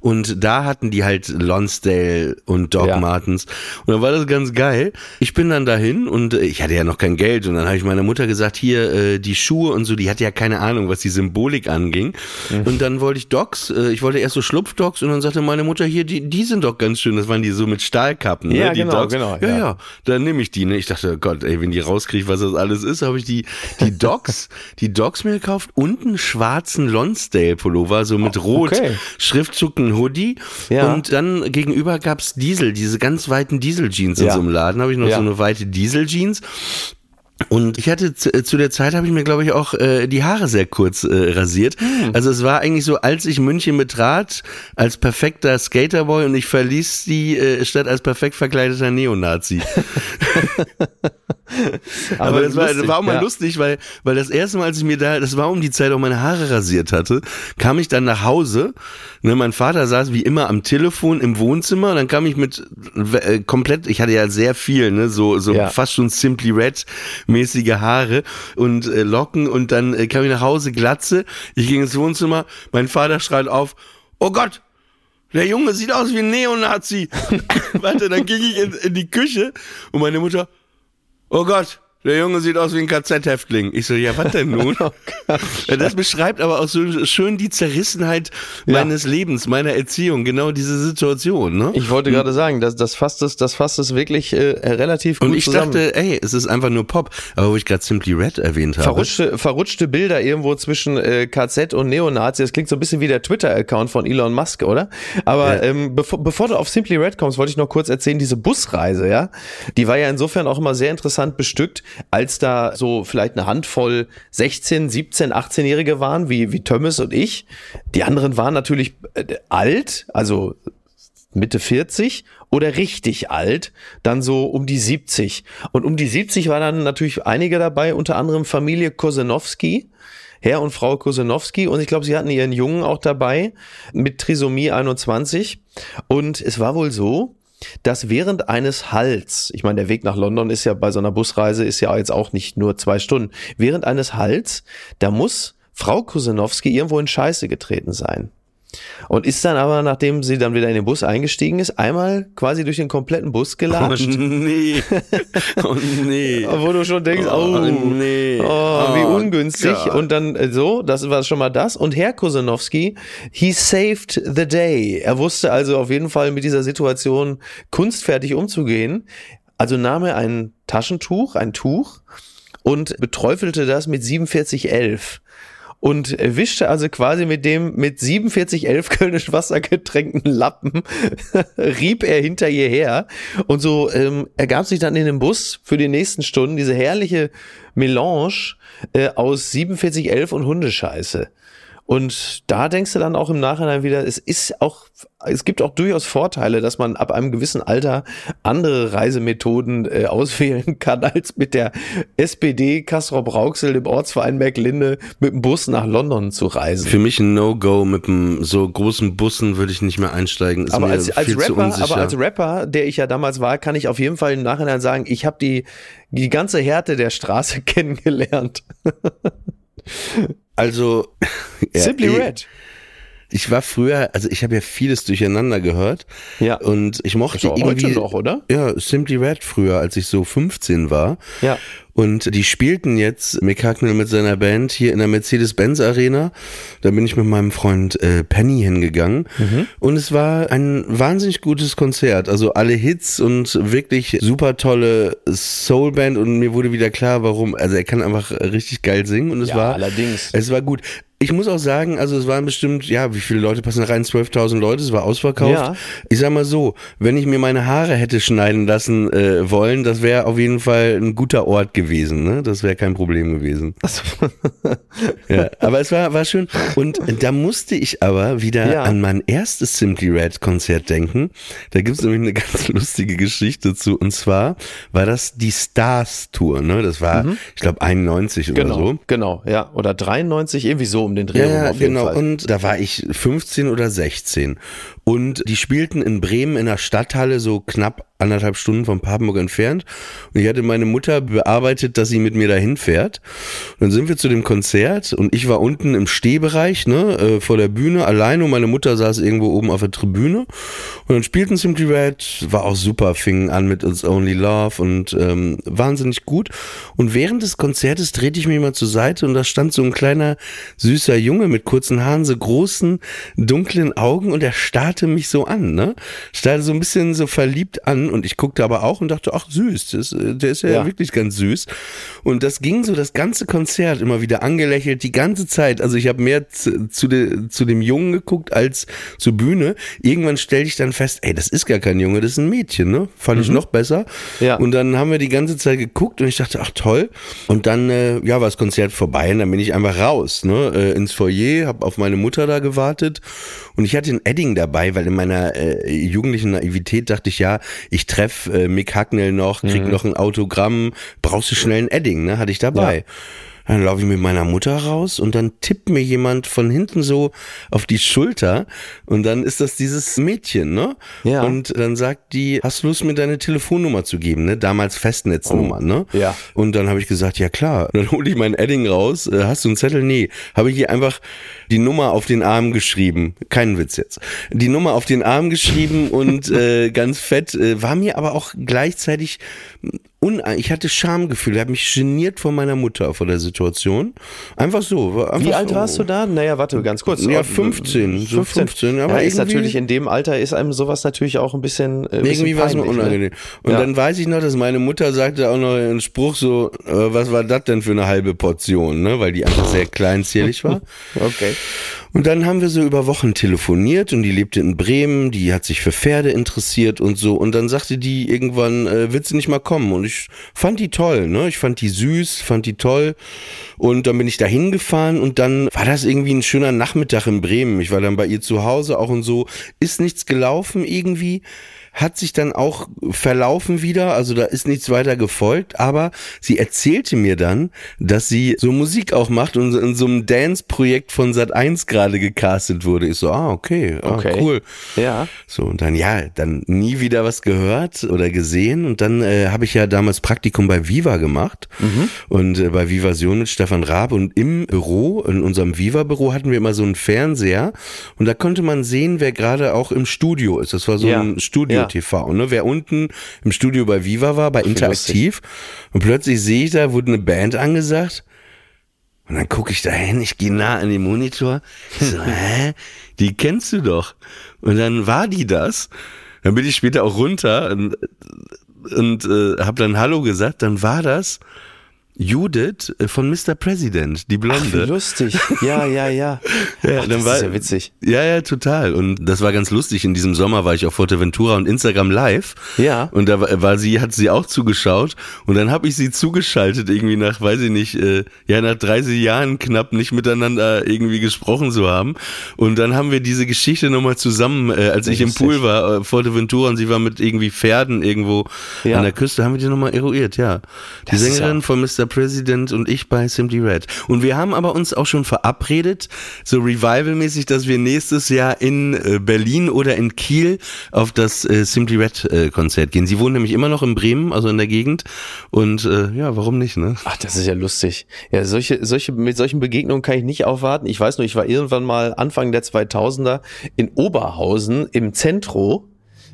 Und da hatten die halt Lonsdale und Doc Ja. Martens. Und dann war das ganz geil. Ich bin dann dahin und äh, ich hatte ja noch kein Geld. Und dann habe ich meiner Mutter gesagt, hier, äh, die Schuhe und so, die hatte ja keine Ahnung, was die Symbolik anging. Mhm. Und dann wollte ich Docs, äh, ich wollte erst so Schlupfdocs und dann sagte meine Mutter, hier, die, die sind doch ganz schön. Das waren die so mit Stahlkappen, Ja, ne? Die genau, Docs. genau, Ja, ja. ja, dann nehme ich die. Ne? Ich dachte, oh Gott, ey, wenn die rauskriegt, was das alles ist, habe ich die, die Docs, die Docs mir gekauft und einen schwarzen Lonsdale-Pullover, so mit Rot, okay. Schriftzug, ein Hoodie. Ja. Und dann gegenüber gab's Diesel, diese ganz weiten Diesel-Jeans in so einem Laden. Habe ich noch so eine weite Diesel-Jeans. Und ich hatte zu, zu der Zeit habe ich mir glaube ich auch äh, die Haare sehr kurz äh, rasiert. Hm. Also es war eigentlich so, als ich München betrat als perfekter Skaterboy und ich verließ die äh, Stadt als perfekt verkleideter Neonazi. Aber, das, war, das lustig, war auch mal ja. lustig, weil, weil das erste Mal, als ich mir da, das war um die Zeit auch meine Haare rasiert hatte, kam ich dann nach Hause. Ne, mein Vater saß wie immer am Telefon im Wohnzimmer und dann kam ich mit äh, komplett, ich hatte ja sehr viel, ne, so, so Ja. fast schon Simply Red mäßige Haare und äh, Locken und dann äh, kam ich nach Hause, Glatze. Ich ging ins Wohnzimmer, mein Vater schreit auf, oh Gott, der Junge sieht aus wie ein Neonazi. Warte, dann ging ich in, in die Küche und meine Mutter, oh Gott, der Junge sieht aus wie ein KZ-Häftling. Ich so, ja, was denn nun? Ja, das beschreibt aber auch so schön die Zerrissenheit meines Lebens, meiner Erziehung, genau diese Situation. Ne? Ich wollte gerade sagen, das, das fasst es, das fasst es wirklich äh, relativ gut Und ich zusammen. dachte, ey, es ist einfach nur Pop. Aber wo ich gerade Simply Red erwähnt habe. Verrutschte, verrutschte Bilder irgendwo zwischen äh, KZ und Neonazi. Das klingt so ein bisschen wie der Twitter-Account von Elon Musk, oder? Aber Ja. ähm, bevor, bevor du auf Simply Red kommst, wollte ich noch kurz erzählen, diese Busreise, ja, die war ja insofern auch immer sehr interessant bestückt, als da so vielleicht eine Handvoll 16, 17, 18-Jährige waren, wie, wie Thomas und ich. Die anderen waren natürlich äh, alt, also Mitte 40 oder richtig alt, dann so um die 70. Und um die 70 war dann natürlich einige dabei, unter anderem Familie Kosenowski, Herr und Frau Kosenowski. Und ich glaube, sie hatten ihren Jungen auch dabei mit Trisomie 21. Und es war wohl so, dass während eines Halts, ich meine, der Weg nach London ist ja bei so einer Busreise ist ja jetzt auch nicht nur zwei Stunden, während eines Halts, da muss Frau Kosenowski irgendwo in Scheiße getreten sein. Und ist dann aber, nachdem sie dann wieder in den Bus eingestiegen ist, einmal quasi durch den kompletten Bus Oh, gelatscht. nee. Oh nee. Wo du schon denkst, Oh, oh, nee. oh, wie Oh, ungünstig. Gott. Und dann äh, so, das war schon mal das. Und Herr Kosenowski, he saved the day. Er wusste also auf jeden Fall mit dieser Situation kunstfertig umzugehen. Also nahm er ein Taschentuch, ein Tuch und beträufelte das mit 4711. und wischte also quasi mit dem mit 4711 Kölnisch Wasser getränkten Lappen, rieb er hinter ihr her. Und so ähm, ergab sich dann in dem Bus für die nächsten Stunden diese herrliche Melange äh, aus 4711 und Hundescheiße. Und da denkst du dann auch im Nachhinein wieder, es ist auch, es gibt auch durchaus Vorteile, dass man ab einem gewissen Alter andere Reisemethoden äh, auswählen kann, als mit der SPD Kastrop Rauxel, dem Ortsverein Merklinde, mit dem Bus nach London zu reisen. Für mich ein No-Go mit einem so großen Bussen würde ich nicht mehr einsteigen. Ist aber mir als, als Rapper, unsicher. aber als Rapper, der ich ja damals war, kann ich auf jeden Fall im Nachhinein sagen, ich habe die die ganze Härte der Straße kennengelernt. Also ja, Simply ich- Red. Ich war früher, also ich habe ja vieles durcheinander gehört. Ja. Und ich mochte auch irgendwie. heute noch, oder? Ja, Simply Red früher, als ich so 15 war. Ja. Und die spielten jetzt Mick Hucknall mit seiner Band hier in der Mercedes-Benz Arena. Da bin ich mit meinem Freund äh, Penny hingegangen. Und es war ein wahnsinnig gutes Konzert. Also alle Hits und wirklich super tolle Soulband. Und mir wurde wieder klar, warum. Also er kann einfach richtig geil singen. Und es Ja, war. allerdings. Es war gut. Ich muss auch sagen, also es waren bestimmt, ja, wie viele Leute passen da rein? 12.000 Leute, es war ausverkauft. Ja. Ich sag mal so, wenn ich mir meine Haare hätte schneiden lassen äh, wollen, das wäre auf jeden Fall ein guter Ort gewesen, ne? Das wäre kein Problem gewesen. ja, aber es war, war schön. Und da musste ich aber wieder Ja. an mein erstes Simply Red Konzert denken. Da gibt's nämlich eine ganz lustige Geschichte zu. Und zwar war das die Stars Tour, ne? Das war, ich glaube, 91 oder Genau, so. genau, ja. Oder 93, irgendwie so um den Dreh Ja, rum auf jeden genau. Fall. Und da war ich 15 oder 16. Und die spielten in Bremen in der Stadthalle so knapp anderthalb Stunden von Papenburg entfernt. Und ich hatte meine Mutter bearbeitet, dass sie mit mir dahin fährt. Und dann sind wir zu dem Konzert und ich war unten im Stehbereich, ne, äh, vor der Bühne alleine und meine Mutter saß irgendwo oben auf der Tribüne. Und dann spielten Simply Red, war auch super, fingen an mit It's Only Love und ähm, wahnsinnig gut. Und während des Konzertes drehte ich mich mal zur Seite und da stand so ein kleiner, süßer Junge mit kurzen Haaren, so großen, dunklen Augen und er starrte mich so an, ne? Starrte so ein bisschen so verliebt an und ich guckte aber auch und dachte, ach süß, das, äh, der ist ja, Ja. wirklich ganz süß. Und das ging so das ganze Konzert immer wieder angelächelt, die ganze Zeit. Also ich habe mehr zu, zu, de, zu dem Jungen geguckt als zur Bühne. Irgendwann stellte ich dann fest, ey, das ist gar kein Junge, das ist ein Mädchen, ne? Fand ich noch besser. Ja. Und dann haben wir die ganze Zeit geguckt und ich dachte, ach toll. Und dann, äh, ja, war das Konzert vorbei und dann bin ich einfach raus, ne? Äh, ins Foyer, habe auf meine Mutter da gewartet und ich hatte ein Edding dabei, weil in meiner äh, jugendlichen Naivität dachte ich, ja, ich treffe äh, Mick Hacknell noch, krieg noch ein Autogramm, brauchst du schnell ein Edding, ne? Hatte ich dabei. Dann laufe ich mit meiner Mutter raus und dann tippt mir jemand von hinten so auf die Schulter und dann ist das dieses Mädchen, ne? Ja. Und dann sagt die, hast du Lust mir deine Telefonnummer zu geben, ne? Damals Festnetznummer, ne? Ja. Und dann habe ich gesagt, ja klar. Dann hole ich mein Edding raus. Äh, hast du einen Zettel? Nee. Habe ich hier einfach die Nummer auf den Arm geschrieben. Kein Witz jetzt. Die Nummer auf den Arm geschrieben und äh, ganz fett. Äh, war mir aber auch gleichzeitig ich hatte Schamgefühl, habe mich geniert vor meiner Mutter vor der Situation. Einfach so. Einfach Wie alt so. warst du da? Naja, warte, ganz kurz. Ja, 15, so 15, aber ja, ist natürlich in dem Alter ist einem sowas natürlich auch ein bisschen äh, ein Irgendwie war es mir peinlich, unangenehm. Ne? Und Ja. dann weiß ich noch, dass meine Mutter sagte auch noch einen Spruch so, äh, was war das denn für eine halbe Portion, ne? Weil die einfach sehr klein zierlich war. Okay. Und dann haben wir so über Wochen telefoniert und die lebte in Bremen, die hat sich für Pferde interessiert und so. Und dann sagte die irgendwann, äh, willst du nicht mal kommen? Und ich fand die toll, ne? Ich fand die süß, fand die toll. Und dann bin ich da hingefahren und dann war das irgendwie ein schöner Nachmittag in Bremen. Ich war dann bei ihr zu Hause auch und so. Ist nichts gelaufen irgendwie hat sich dann auch verlaufen wieder, also da ist nichts weiter gefolgt, aber sie erzählte mir dann, dass sie so Musik auch macht und in so einem Dance-Projekt von Sat 1 gerade gecastet wurde. Ich so, ah, okay, ah, Okay. cool. Ja. So, und dann, ja, dann nie wieder was gehört oder gesehen. Und dann äh, habe ich ja damals Praktikum bei Viva gemacht. Und äh, bei Vivasion mit Stefan Raab. Und im Büro, in unserem Viva-Büro, hatten wir immer so einen Fernseher. Und da konnte man sehen, wer gerade auch im Studio ist. Das war so Ja. ein Studio-TV. Ne? Wer unten im Studio bei Viva war, bei Interaktiv. Und plötzlich sehe ich da, wurde eine Band angesagt. Und dann gucke ich da hin, ich gehe nah an den Monitor. Ich so, hä? Die kennst du doch. Und dann war die das. Dann bin ich später auch runter und, und äh, habe dann Hallo gesagt. Dann war das Judith äh, von Mr. President, die Ach, Blonde. lustig. Ja, ja, ja. Ja, Ach, das war- ist ja witzig. Ja, ja, total. Und das war ganz lustig. In diesem Sommer war ich auf Fuerteventura und Instagram live. Ja. Und da war, war sie, hat sie auch zugeschaut. Und dann habe ich sie zugeschaltet, irgendwie nach, weiß ich nicht, äh, ja, nach 30 Jahren knapp nicht miteinander irgendwie gesprochen zu haben. Und dann haben wir diese Geschichte nochmal zusammen, äh, als ich im Lustig. Pool war, äh, Fuerteventura und sie war mit irgendwie Pferden irgendwo Ja. an der Küste, haben wir die nochmal eruiert, ja. Die Das Sängerin ja- von Mr. President und ich bei Simply Red. Und wir haben aber uns auch schon verabredet, so Revival-mäßig, dass wir nächstes Jahr in äh, Berlin oder in Kiel auf das äh, Simply Red äh, Konzert gehen. Sie wohnen nämlich immer noch in Bremen, also in der Gegend. Und äh, ja, warum nicht, ne? Ach, das ist ja lustig. Ja, solche, solche, mit solchen Begegnungen kann ich nicht aufwarten. Ich weiß nur, ich war irgendwann mal Anfang der 2000er in Oberhausen im Zentro,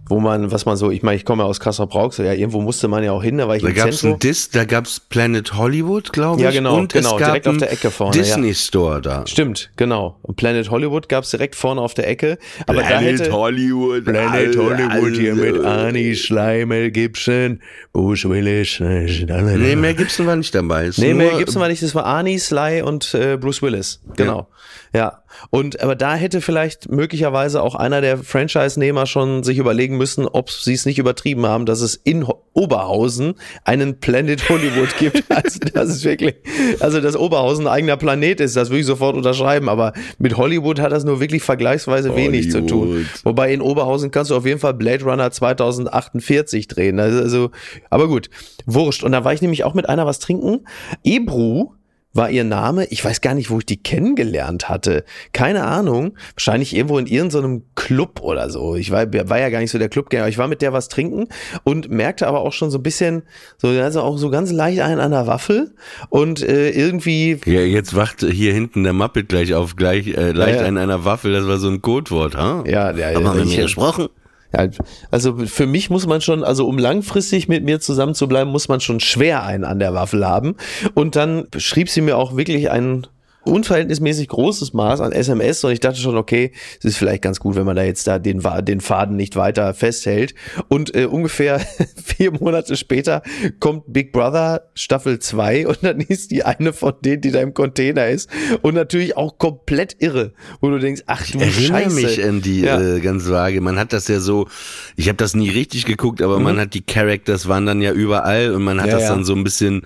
wo man, was man so, ich meine, ich komme ja aus Kassel-Brauch, so, ja, irgendwo musste man ja auch hin, da war ich Da im gab's Zentro. ein Dis, da gab's Planet Hollywood, glaube ich. Ja, genau, und genau, es gab direkt auf der Ecke vorne, ja. Disney Store da. Stimmt, genau. Und Planet Hollywood gab's direkt vorne auf der Ecke. Aber da hätte Hollywood. Planet Hollywood hier mit Arnie Schleimel Gibson, Bruce Willis. äh, Nee, da. mehr Gibson war nicht dabei. Es Nee, mehr nur- gibt's noch nicht. Das war Arnie, Sly und äh, Bruce Willis. Genau. Ja. Und aber da hätte vielleicht möglicherweise auch einer der Franchise-Nehmer schon sich überlegen müssen, ob sie es nicht übertrieben haben, dass es in Oberhausen einen Planet Hollywood gibt. Also das ist wirklich, also dass Oberhausen ein eigener Planet ist, das würde ich sofort unterschreiben. Aber mit Hollywood hat das nur wirklich vergleichsweise wenig zu tun. Hollywood. Wobei in Oberhausen kannst du auf jeden Fall Blade Runner 2048 drehen. Also, also aber gut, wurscht. Und da war ich nämlich auch mit einer was trinken. Ebru war ihr Name. Ich weiß gar nicht, wo ich die kennengelernt hatte. Keine Ahnung. Wahrscheinlich irgendwo in irgendeinem Club oder so. Ich war, war ja gar nicht so der Clubgänger. Ich war mit der was trinken und merkte aber auch schon so ein bisschen, so, also auch so ganz leicht einen an der Waffel und äh, irgendwie Ja, jetzt wacht hier hinten der Muppet gleich auf, gleich äh, leicht Ja, ja. an einer Waffel, das war so ein Codewort, ha? Ja, ja, Haben wir mit mir gesprochen? Ja, also für mich muss man schon, also um langfristig mit mir zusammen zu bleiben, muss man schon schwer einen an der Waffel haben. Und dann schrieb sie mir auch wirklich ein unverhältnismäßig großes Maß an SMS und ich dachte schon, okay, es ist vielleicht ganz gut, wenn man da jetzt da den, den Faden nicht weiter festhält. Und äh, ungefähr vier Monate später kommt Big Brother Staffel 2 und dann ist die eine von denen, die da im Container ist und natürlich auch komplett irre, wo du denkst, ach du Ich erinnere Scheiße. mich an die Ja. äh, ganz vage. Man hat das ja so, ich habe das nie richtig geguckt, aber man hat die Characters waren dann ja überall und man hat Mhm. Ja, das ja. dann so ein bisschen.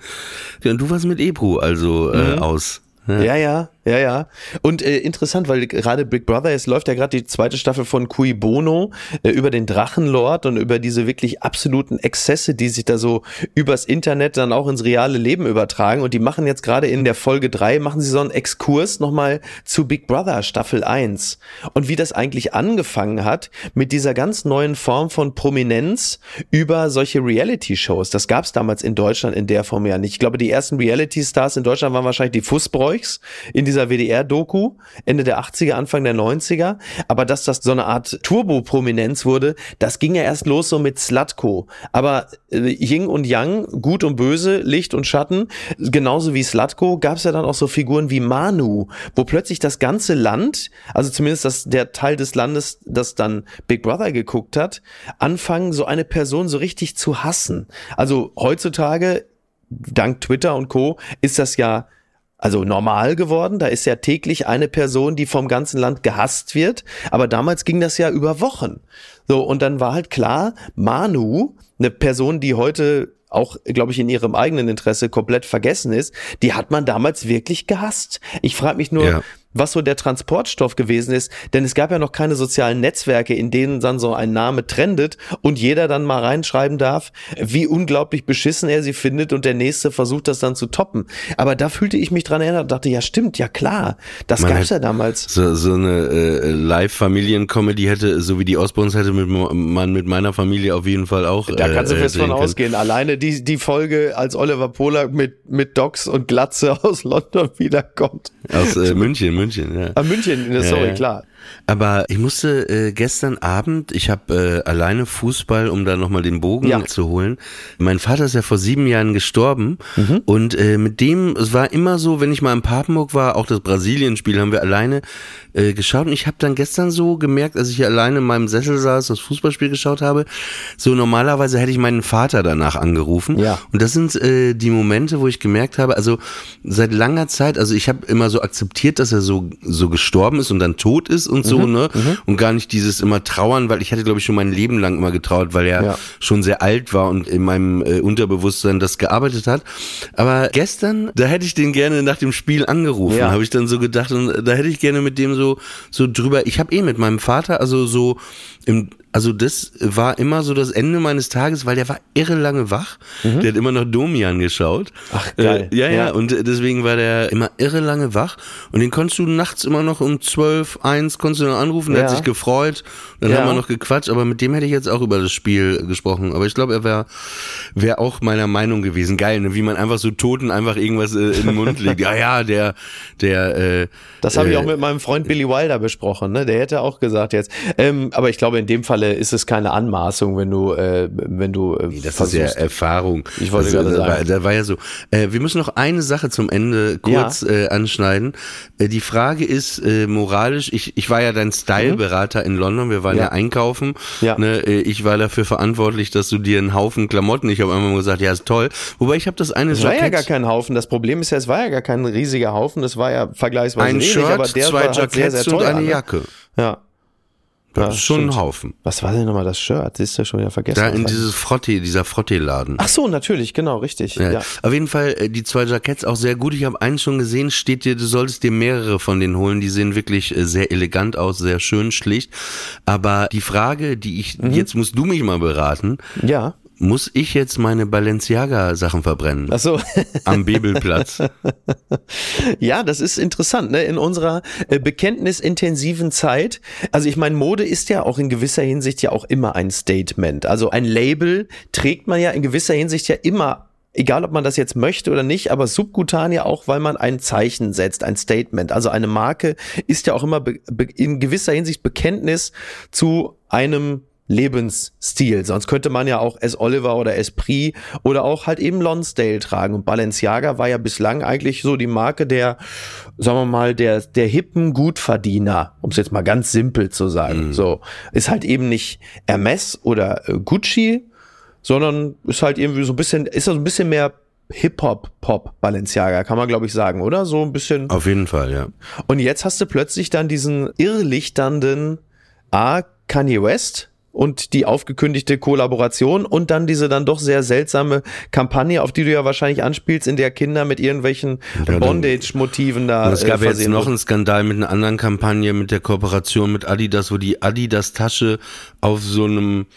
Ja, und du warst mit Ebru also äh, Mhm. aus. Ja, ja, ja, ja. Und äh, interessant, weil gerade Big Brother, es läuft ja gerade die zweite Staffel von Cui Bono äh, über den Drachenlord und über diese wirklich absoluten Exzesse, die sich da so übers Internet dann auch ins reale Leben übertragen. Und die machen jetzt gerade in der Folge drei machen sie so einen Exkurs nochmal zu Big Brother Staffel 1. Und wie das eigentlich angefangen hat mit dieser ganz neuen Form von Prominenz über solche Reality-Shows. Das gab es damals in Deutschland in der Form ja nicht. Ich glaube, die ersten Reality-Stars in Deutschland waren wahrscheinlich die Fußbräuchs in dieser WDR-Doku, Ende der 80er, Anfang der 90er. Aber dass das so eine Art Turbo-Prominenz wurde, das ging ja erst los so mit Slatko. Aber äh, Yin und Yang, Gut und Böse, Licht und Schatten, genauso wie Slatko, gab es ja dann auch so Figuren wie Manu, wo plötzlich das ganze Land, also zumindest das, der Teil des Landes, das dann Big Brother geguckt hat, anfangen, so eine Person so richtig zu hassen. Also heutzutage, dank Twitter und Co., ist das ja also normal geworden. Da ist ja täglich eine Person, die vom ganzen Land gehasst wird. Aber damals ging das ja über Wochen. So, und dann war halt klar, Manu, eine Person, die heute auch, glaube ich, in ihrem eigenen Interesse komplett vergessen ist, die hat man damals wirklich gehasst. Ich frage mich nur, Ja. Was so der Transportstoff gewesen ist, denn es gab ja noch keine sozialen Netzwerke, in denen dann so ein Name trendet und jeder dann mal reinschreiben darf, wie unglaublich beschissen er sie findet und der nächste versucht das dann zu toppen. Aber da fühlte ich mich dran erinnert und dachte, ja stimmt, ja klar, das Man gab's ja damals. So, so eine äh, Live-Familien-Comedy hätte, so wie die Osborns hätte mit, man mit meiner Familie auf jeden Fall auch. Da kannst du äh, fest von können. ausgehen. Alleine die, die Folge, als Oliver Pollack mit, mit Docs und Glatze aus London wiederkommt. Aus äh, München, München, ja. Ah, München, sorry, ja. klar. Aber ich musste äh, gestern Abend, ich habe äh, alleine Fußball, um da nochmal den Bogen Ja. zu holen. Mein Vater ist ja vor sieben Jahren gestorben Mhm. und äh, mit dem, es war immer so, wenn ich mal in Papenburg war, auch das Brasilien-Spiel haben wir alleine äh, geschaut und ich habe dann gestern so gemerkt, als ich hier alleine in meinem Sessel saß, das Fußballspiel geschaut habe, so normalerweise hätte ich meinen Vater danach angerufen Ja. und das sind äh, die Momente, wo ich gemerkt habe, also seit langer Zeit, also ich habe immer so akzeptiert, dass er so so gestorben ist und dann tot ist und so, ne? Und gar nicht dieses immer trauern, weil ich hatte glaube ich schon mein Leben lang immer getrauert, weil er Ja. schon sehr alt war und in meinem äh, Unterbewusstsein das gearbeitet hat. Aber gestern, da hätte ich den gerne nach dem Spiel angerufen, Ja. habe ich dann so gedacht und da hätte ich gerne mit dem so so drüber. Ich habe eh mit meinem Vater, also so im also das war immer so das Ende meines Tages, weil der war irre lange wach. Der hat immer noch Domian geschaut. Mhm. Ach, geil. Äh, ja, ja, Ja. und deswegen war der immer irre lange wach. Und den konntest du nachts immer noch um 12, 1 konntest du noch anrufen. Der Ja. hat sich gefreut. Dann Ja. haben wir noch gequatscht. Aber mit dem hätte ich jetzt auch über das Spiel gesprochen. Aber ich glaube, er wäre wär auch meiner Meinung gewesen. Geil, ne? wie man einfach so Toten einfach irgendwas äh, in den Mund legt. Ja, ja, der, der, äh, Das habe ich äh, auch mit meinem Freund Billy Wilder besprochen, ne? Der hätte auch gesagt jetzt. Ähm, aber ich glaube, in dem Falle ist es keine Anmaßung, wenn du, äh, wenn du äh, Das ist ja Erfahrung. Ich wollte das, gerade sagen. War, da war ja so. Äh, wir müssen noch eine Sache zum Ende kurz äh, anschneiden. Äh, die Frage ist äh, moralisch. Ich, ich war ja dein Styleberater in London. Wir waren ja, Ja. einkaufen. Ja. Ne, äh, ich war dafür verantwortlich, dass du dir einen Haufen Klamotten. Ich habe einmal gesagt, ja ist toll. Wobei ich habe das eine Es war ja Jackett- gar kein Haufen. Das Problem ist ja, es war ja gar kein riesiger Haufen. Es war ja vergleichsweise ein wenig, Shirt, aber der zwei war halt sehr, Jackets sehr und teuer, eine ne? Jacke. Ja. Das Ja, ist schon ein Haufen. Was war denn nochmal das Shirt? Siehst du schon wieder vergessen. Da in dieses Frotte, dieser Frotte-Laden. Ach so, natürlich, genau, richtig. Ja. Ja. Auf jeden Fall äh, die zwei Jackets auch sehr gut. Ich habe einen schon gesehen, steht dir, du solltest dir mehrere von denen holen. Die sehen wirklich äh, sehr elegant aus, sehr schön, schlicht. Aber die Frage, die ich, Mhm. jetzt musst du mich mal beraten, ja. Muss ich jetzt meine Balenciaga-Sachen verbrennen? Ach so. Am Bebelplatz. Ja, das ist interessant, ne? In unserer äh, bekenntnisintensiven Zeit. Also ich meine, Mode ist ja auch in gewisser Hinsicht ja auch immer ein Statement. Also ein Label trägt man ja in gewisser Hinsicht ja immer Egal, ob man das jetzt möchte oder nicht, aber subkutan ja auch, weil man ein Zeichen setzt, ein Statement. Also eine Marke ist ja auch immer in gewisser Hinsicht Bekenntnis zu einem Lebensstil. Sonst könnte man ja auch S. Oliver oder Esprit oder auch halt eben Lonsdale tragen. Und Balenciaga war ja bislang eigentlich so die Marke der, sagen wir mal, der, der hippen Gutverdiener, um es jetzt mal ganz simpel zu sagen. So. Ist halt eben nicht Hermes oder äh, Gucci, sondern ist halt irgendwie so ein bisschen, ist so ein bisschen mehr Hip-Hop-Pop Balenciaga, kann man glaube ich sagen, oder? So ein bisschen. Auf jeden Fall, ja. Und jetzt hast du plötzlich dann diesen irrlichternden A. Kanye West und die aufgekündigte Kollaboration und dann diese dann doch sehr seltsame Kampagne, auf die du ja wahrscheinlich anspielst, in der Kinder mit irgendwelchen Bondage-Motiven da es gab äh, jetzt noch einen Skandal mit einer anderen Kampagne, mit der Kooperation mit Adidas, wo die Adidas-Tasche auf so einem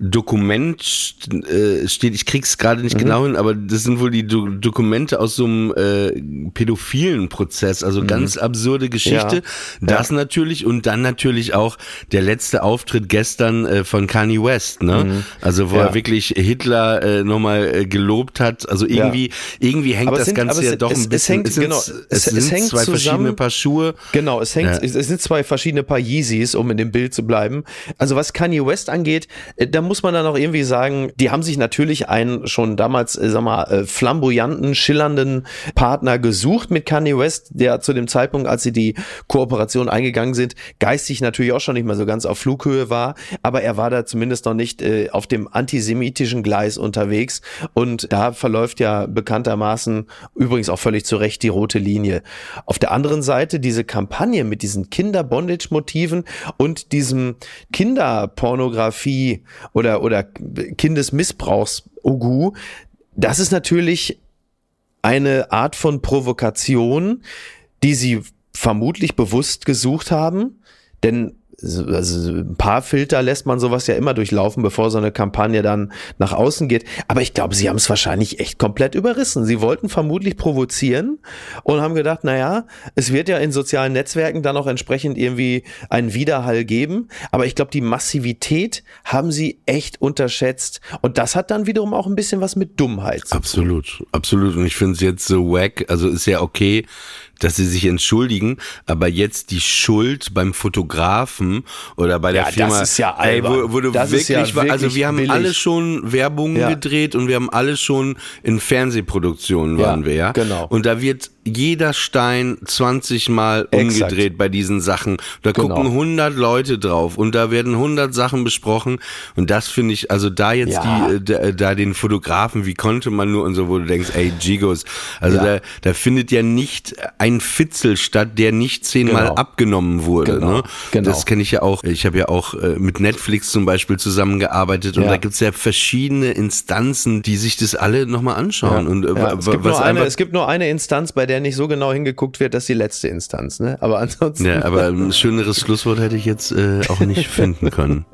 Dokument äh, steht, ich krieg's gerade Mhm. nicht genau hin, aber das sind wohl die Do Dokumente aus so einem äh, pädophilen Prozess, also ganz absurde Geschichte. Mhm. Ja. Das natürlich und dann natürlich auch der letzte Auftritt gestern äh, von Kanye West, ne? Also wo Mhm. Ja. er wirklich Hitler äh, nochmal äh, gelobt hat. Also irgendwie, irgendwie hängt Aber es das sind- Ganze es- ja doch es- ein es bisschen. hängt- sind, genau, es, es- es sind hängt zwei verschiedene zusammen. Paar Schuhe. Genau, es hängt, Ja. es, es sind zwei verschiedene Paar Yeezys, um in dem Bild zu bleiben. Also was Kanye West angeht, äh, da muss man dann auch irgendwie sagen, die haben sich natürlich einen schon damals, äh, sag mal, äh, flamboyanten, schillernden Partner gesucht mit Kanye West, der zu dem Zeitpunkt, als sie die Kooperation eingegangen sind, geistig natürlich auch schon nicht mehr so ganz auf Flughöhe war, aber er war da zumindest noch nicht äh, auf dem antisemitischen Gleis unterwegs und da verläuft ja bekanntermaßen übrigens auch völlig zu Recht die rote Linie. Auf der anderen Seite diese Kampagne mit diesen Kinder-Bondage-Motiven und diesem Kinderpornografie oder, oder Kindesmissbrauchs-Ugu, das ist natürlich eine Art von Provokation, die sie vermutlich bewusst gesucht haben, denn also ein paar Filter lässt man sowas ja immer durchlaufen, bevor so eine Kampagne dann nach außen geht. Aber ich glaube, sie haben es wahrscheinlich echt komplett überrissen. Sie wollten vermutlich provozieren und haben gedacht, naja, es wird ja in sozialen Netzwerken dann auch entsprechend irgendwie einen Widerhall geben. Aber ich glaube, die Massivität haben sie echt unterschätzt. Und das hat dann wiederum auch ein bisschen was mit Dummheit zu tun. Absolut, absolut. Und ich finde es jetzt so wack. Also ist ja okay, dass sie sich entschuldigen, aber jetzt die Schuld beim Fotografen oder bei der Ja, Firma, das ist ja ey, wo, albern. wo du Das ist wirklich, ja also wirklich wir haben billig. alle schon Werbung Ja. gedreht und wir haben alle schon in Fernsehproduktionen waren wir, ja. genau. Und da wird jeder Stein 20 Mal Exakt. umgedreht bei diesen Sachen. Da Genau. gucken 100 Leute drauf und da werden 100 Sachen besprochen und das finde ich, also da jetzt Ja. die, äh, da, da den Fotografen, wie konnte man nur und so, wo du denkst, ey, Gigos, also Ja. da, da findet ja nicht ein Fitzel statt, der nicht zehnmal Genau. abgenommen wurde. Genau, Ne? genau. Das kenne ich ja auch. Ich habe ja auch äh, mit Netflix zum Beispiel zusammengearbeitet und Ja. da gibt's ja verschiedene Instanzen, die sich das alle nochmal anschauen. Und äh, Ja, es, gibt was nur eine, es gibt nur eine Instanz, bei der nicht so genau hingeguckt wird, das ist die letzte Instanz. Ne? Aber ansonsten ja, aber ein schöneres Schlusswort hätte ich jetzt äh, auch nicht finden können.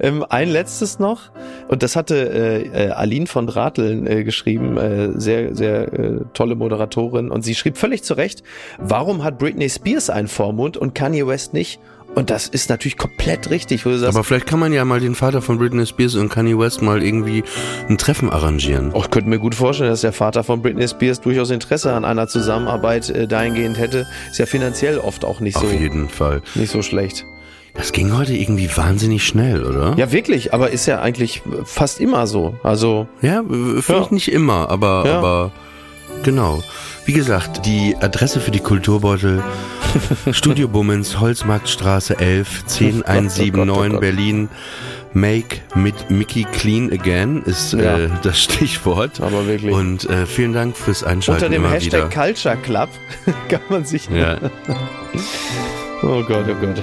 Ähm, ein letztes noch, und das hatte äh, äh, Aline von Drateln äh, geschrieben, sehr, sehr tolle Moderatorin, und sie schrieb völlig zu Recht, warum hat Britney Spears einen Vormund und Kanye West nicht? Und das ist natürlich komplett richtig, wo du sagst, Aber vielleicht kann man ja mal den Vater von Britney Spears und Kanye West mal irgendwie ein Treffen arrangieren. oh, ich könnte mir gut vorstellen, dass der Vater von Britney Spears durchaus Interesse an einer Zusammenarbeit äh, dahingehend hätte. Ist ja finanziell oft auch nicht so, Auf jeden Fall. nicht so schlecht. Das ging heute irgendwie wahnsinnig schnell, oder? Ja, wirklich, aber ist ja eigentlich fast immer so. Also, Ja, vielleicht Ja. nicht immer, aber, Ja. aber genau. Wie gesagt, die Adresse für die Kulturbeutel Studio Bummens, Holzmarktstraße 11, 10179 Oh Gott, oh Gott. Berlin. Make mit Mickey Clean Again ist Ja. äh, das Stichwort. Aber wirklich. Und äh, vielen Dank fürs Einschalten unter dem Hashtag wieder. Culture Club kann man sich. Ja. Oh Gott, oh Gott.